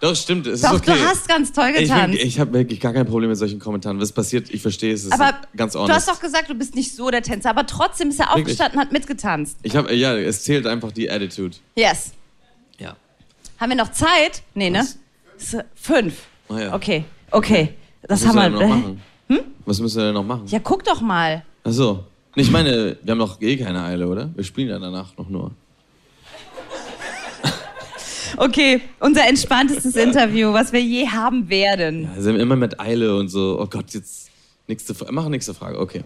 Doch, stimmt. Es doch, ist okay. du hast ganz toll ich getanzt. ich habe wirklich gar kein Problem mit solchen Kommentaren. Was passiert, ich verstehe es. aber ganz du ordentlich. hast doch gesagt, du bist nicht so der Tänzer, aber trotzdem ist er aufgestanden und hat mitgetanzt. Ich habe, ja, es zählt einfach die Attitude. Yes. Ja. Haben wir noch Zeit? Nee, ne? Was? S- Fünf. Ja. Okay, okay. Das Was haben müssen wir. denn noch machen? Was müssen wir denn noch machen? Ja, guck doch mal. Ach so. Ich meine, wir haben doch eh keine Eile, oder? Wir spielen ja danach noch nur. Okay, unser entspanntestes Interview, was wir je haben werden. Wir sind immer mit Eile und so. Oh Gott, jetzt nächste Frage. Mach nächste Frage. Okay.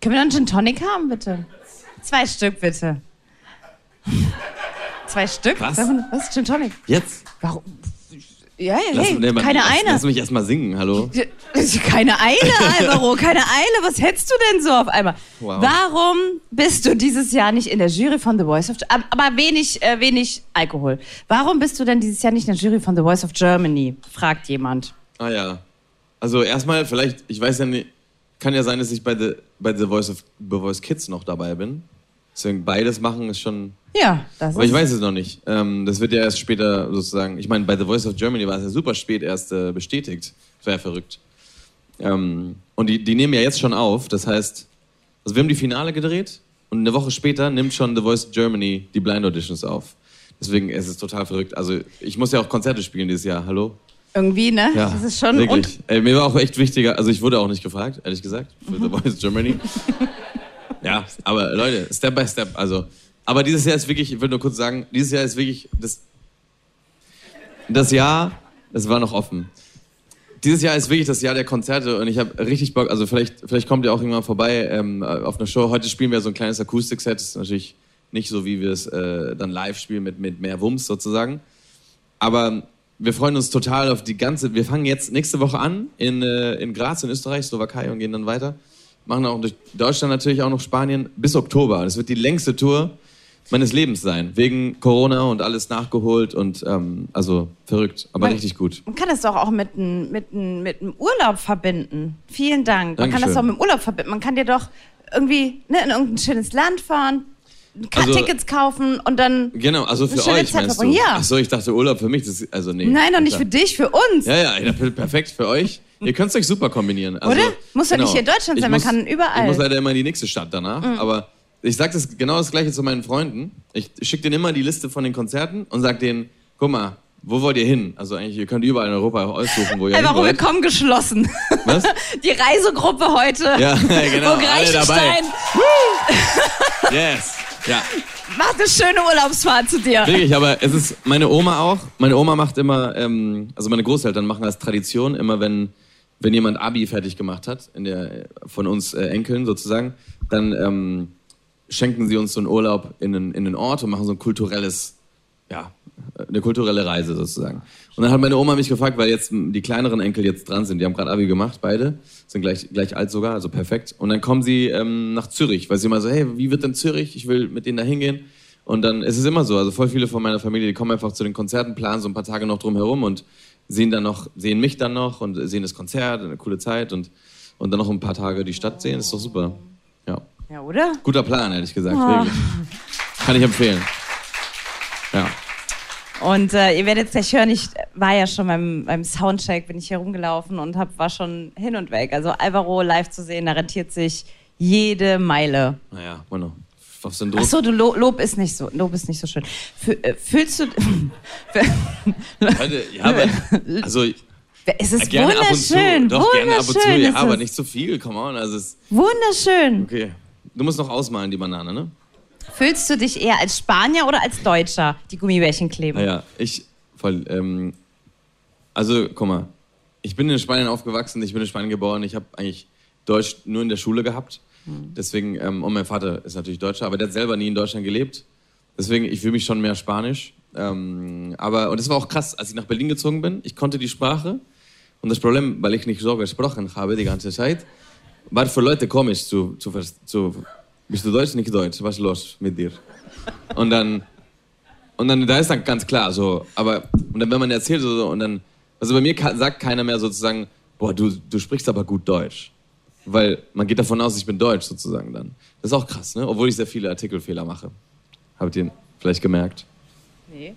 Können wir noch einen Gin Tonic haben, bitte? Zwei Stück, bitte. Zwei Stück? Was? Was ist Gin Tonic? Jetzt? Warum? Ja, ja, Lass- hey, nee, keine lass, eine. Lass mich erstmal singen, hallo. Keine Eile, Alvaro, keine Eile. Was hättest du denn so auf einmal? Wow. Warum bist du dieses Jahr nicht in der Jury von The Voice of Germany? Aber wenig, äh, wenig Alkohol. Warum bist du denn dieses Jahr nicht in der Jury von The Voice of Germany? Fragt jemand. Ah ja. Also erstmal, vielleicht, ich weiß ja nicht, kann ja sein, dass ich bei The, bei The Voice of The Voice Kids noch dabei bin. Deswegen beides machen ist schon. Ja, das Aber ist. ich weiß es noch nicht. Ähm, das wird ja erst später sozusagen. Ich meine, bei The Voice of Germany war es ja super spät erst äh, bestätigt. Das wäre ja verrückt. Ähm, und die, die nehmen ja jetzt schon auf. Das heißt, also wir haben die Finale gedreht und eine Woche später nimmt schon The Voice of Germany die Blind Auditions auf. Deswegen ist es total verrückt. Also ich muss ja auch Konzerte spielen dieses Jahr. Hallo? Irgendwie, ne? Ja, das ist schon. wirklich. Ey, mir war auch echt wichtiger, also ich wurde auch nicht gefragt, ehrlich gesagt, für Mhm. The Voice Germany. ja, aber Leute, Step by Step, also. Aber dieses Jahr ist wirklich, ich will nur kurz sagen, dieses Jahr ist wirklich das, das Jahr, das war noch offen. Dieses Jahr ist wirklich das Jahr der Konzerte und ich habe richtig Bock, also vielleicht, vielleicht kommt ihr auch irgendwann vorbei ähm, auf einer Show. Heute spielen wir so ein kleines Akustikset, das ist natürlich nicht so, wie wir es äh, dann live spielen mit, mit mehr Wumms sozusagen. Aber wir freuen uns total auf die ganze. Wir fangen jetzt nächste Woche an in, äh, in Graz in Österreich, Slowakei und gehen dann weiter. Machen auch durch Deutschland natürlich auch noch Spanien bis Oktober. Das wird die längste Tour meines Lebens sein. Wegen Corona und alles nachgeholt und ähm, also verrückt, aber Man- richtig gut. Man kann das doch auch mit einem mit n- mit n Urlaub verbinden. Vielen Dank. Man kann das Dankeschön. doch mit dem Urlaub verbinden. Man kann dir doch irgendwie ne, in irgendein schönes Land fahren, Also- Tickets kaufen und dann. Genau, also für euch Zeit meinst du? ja. Ach so, ich dachte Urlaub für mich. Das, ist- also nee. Nein, doch nicht für dich, für uns. Ja, ja, ja, per- perfekt für euch. Ihr könnt es euch super kombinieren. Also, Oder? Muss ja nicht hier in Deutschland sein, man muss- kann überall. Mhm. Ich muss leider immer in die nächste Stadt danach. Aber ich sage das genau das Gleiche zu meinen Freunden. Ich schicke denen immer die Liste von den Konzerten und sage denen, guck mal, wo wollt ihr hin? Also eigentlich, ihr könnt überall in Europa aussuchen, wo ihr Einfach hin wollt. willkommen geschlossen. Was? Die Reisegruppe heute. Ja, genau, Burg alle dabei. Yes. Ja, macht eine schöne Urlaubsfahrt zu dir. wirklich, aber es ist meine Oma auch. Meine Oma macht immer, ähm, also meine Großeltern machen als Tradition, immer wenn, wenn jemand Abi fertig gemacht hat, in der, von uns äh, Enkeln sozusagen, dann ähm, schenken sie uns so einen Urlaub in einen, in einen Ort und machen so ein kulturelles, ja, eine kulturelle Reise sozusagen. Und dann hat meine Oma mich gefragt, weil jetzt die kleineren Enkel jetzt dran sind, die haben gerade Abi gemacht, beide, sind gleich, gleich alt sogar, also perfekt. Und dann kommen sie ähm, nach Zürich, weil sie immer so, hey, wie wird denn Zürich? Ich will mit denen da hingehen. Und dann ist es immer so, also voll viele von meiner Familie, die kommen einfach zu den Konzerten, planen so ein paar Tage noch drum herum und sehen dann noch, sehen mich dann noch und sehen das Konzert, eine coole Zeit und, und dann noch ein paar Tage die Stadt sehen, ist doch super. Ja. Ja, oder? Guter Plan, ehrlich gesagt, Oh. Kann ich empfehlen. Ja. Und äh, ihr werdet gleich hören, ich war ja schon beim, beim Soundcheck, bin ich hier rumgelaufen und hab, war schon hin und weg. Also Alvaro live zu sehen, da rentiert sich jede Meile. Naja, bueno. So einen Druck. Ach so, du Lo Lob ist nicht so, Lob ist nicht so schön. Äh, fühlst du, Leute, ja, aber, also, es ist gerne ab und zu. wunderschön, Doch, gerne ab und zu, wunderschön ja, aber nicht zu viel, come on. Also, es, Wunderschön. okay. Du musst noch ausmalen, die Banane, ne? Fühlst du dich eher als Spanier oder als Deutscher, die Gummibärchen kleben? Naja, ich, voll, ähm, also, guck mal, ich bin in Spanien aufgewachsen, ich bin in Spanien geboren, ich habe eigentlich Deutsch nur in der Schule gehabt. Deswegen, ähm, und mein Vater ist natürlich Deutscher, aber der hat selber nie in Deutschland gelebt. Deswegen, ich fühle mich schon mehr Spanisch. Ähm, aber, und es war auch krass, als ich nach Berlin gezogen bin, ich konnte die Sprache. Und das Problem, weil ich nicht so gesprochen habe die ganze Zeit, war für Leute komisch zu, zu, zu bist du Deutsch, nicht Deutsch, was ist los mit dir? Und dann, und dann, da ist dann ganz klar so, aber, und dann, wenn man erzählt so, und dann, also bei mir sagt keiner mehr sozusagen, boah, du, du sprichst aber gut Deutsch. Weil man geht davon aus, ich bin Deutsch sozusagen dann. Das ist auch krass, ne? Obwohl ich sehr viele Artikelfehler mache. Habt ihr vielleicht gemerkt? Nee.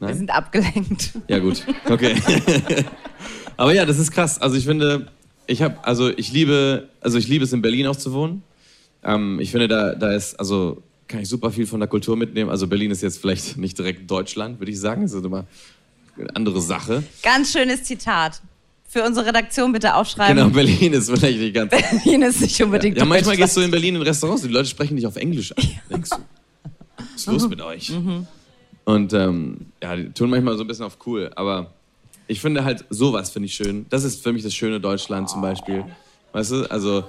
Nein? Wir sind abgelenkt. Ja, gut. Okay. Aber ja, das ist krass. Also ich finde, ich habe, also ich liebe, also ich liebe es in Berlin auch zu wohnen. Ähm, ich finde, da, da ist, also kann ich super viel von der Kultur mitnehmen. Also Berlin ist jetzt vielleicht nicht direkt Deutschland, würde ich sagen. Das ist immer eine andere Sache. Ganz schönes Zitat. Für unsere Redaktion bitte aufschreiben. Genau, Berlin ist vielleicht nicht ganz. Berlin ist nicht unbedingt Ja, manchmal Deutschland. gehst du in Berlin in Restaurants und die Leute sprechen dich auf Englisch an. Denkst du, was ist los mit euch? Und ähm, ja, die tun manchmal so ein bisschen auf cool, aber ich finde halt sowas finde ich schön. Das ist für mich das schöne Deutschland zum Beispiel. Weißt du, also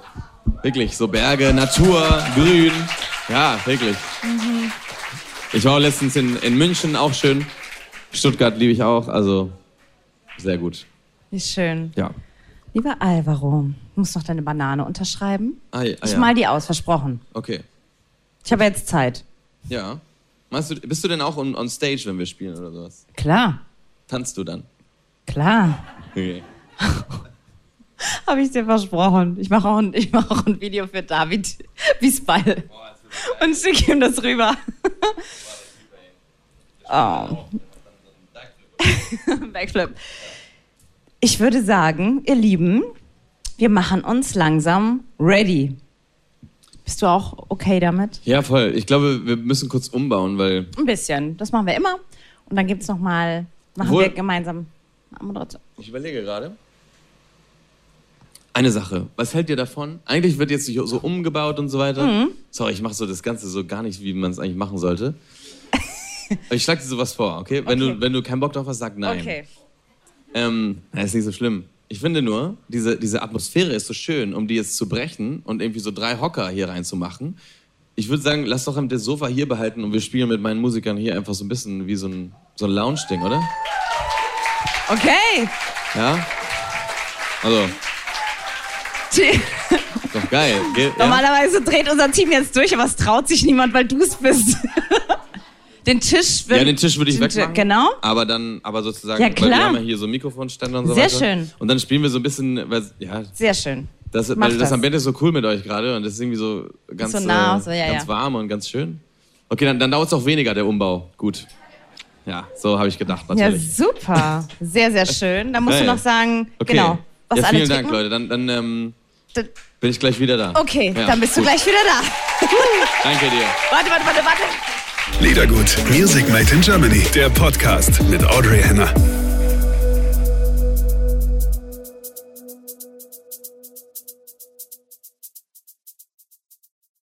wirklich so Berge, Natur, Grün. Ja, wirklich. Ich war auch letztens in, in München, auch schön. Stuttgart liebe ich auch, also sehr gut. Wie schön. Ja. Lieber Alvaro, du musst noch deine Banane unterschreiben. Ah, ja, Ich ja. mal die aus, versprochen. Okay. Ich habe jetzt Zeit. Ja. Meinst du, bist du denn auch on, on stage, wenn wir spielen oder sowas? Klar, Tanzt du dann? Klar. Okay. Habe ich dir versprochen. Ich mache auch, ein- ich mache auch ein Video für David Wiesball. Und schicke ihm das rüber. Oh. Backflip. Ich würde sagen, ihr Lieben, wir machen uns langsam ready. Bist du auch okay damit? Ja, voll. Ich glaube, wir müssen kurz umbauen, weil Ein bisschen. Das machen wir immer. Und dann gibt es nochmal, machen Wohl- wir gemeinsam Moderation. ich überlege gerade. Eine Sache. Was hält ihr davon? Eigentlich wird jetzt so umgebaut und so weiter. Mhm. Sorry, ich mache so das Ganze so gar nicht, wie man es eigentlich machen sollte. Aber ich schlage dir sowas vor, okay? Wenn, Okay. Du, wenn du keinen Bock drauf hast, sag nein. Okay. Ähm, ist nicht so schlimm. Ich finde nur, diese, diese Atmosphäre ist so schön, um die jetzt zu brechen und irgendwie so drei Hocker hier reinzumachen. Ich würde sagen, lass doch das Sofa hier behalten und wir spielen mit meinen Musikern hier einfach so ein bisschen wie so ein, so ein Lounge-Ding, oder? Okay. Ja? Also, doch geil. Ge ja? Normalerweise dreht unser Team jetzt durch, aber es traut sich niemand, weil du es bist. den Tisch Ja, den Tisch würde ich wegmachen. Genau. Aber dann, aber sozusagen, Ja, weil wir klar. haben ja hier so Mikrofonständer und so Sehr weiter. schön. Und dann spielen wir so ein bisschen, weil, ja, Sehr schön. das, Mach weil das das. Ambiente ist so cool mit euch gerade und das ist irgendwie so ganz, So nah, äh, so, ja, ganz ja. warm und ganz schön. Okay, dann, dann dauert es auch weniger, der Umbau. Gut. Ja, so habe ich gedacht, natürlich. Ja, super. Sehr, sehr schön. Da musst Geil. du noch sagen, okay. genau, was ja, alle vielen Dank, trinken. Leute. Dann, dann ähm, bin ich gleich wieder da. Okay, Ja, dann bist du gut. gleich wieder da. Danke dir. Warte, warte, warte, warte. Liedergut. Music Made in Germany. Der Podcast mit Audrey Henner.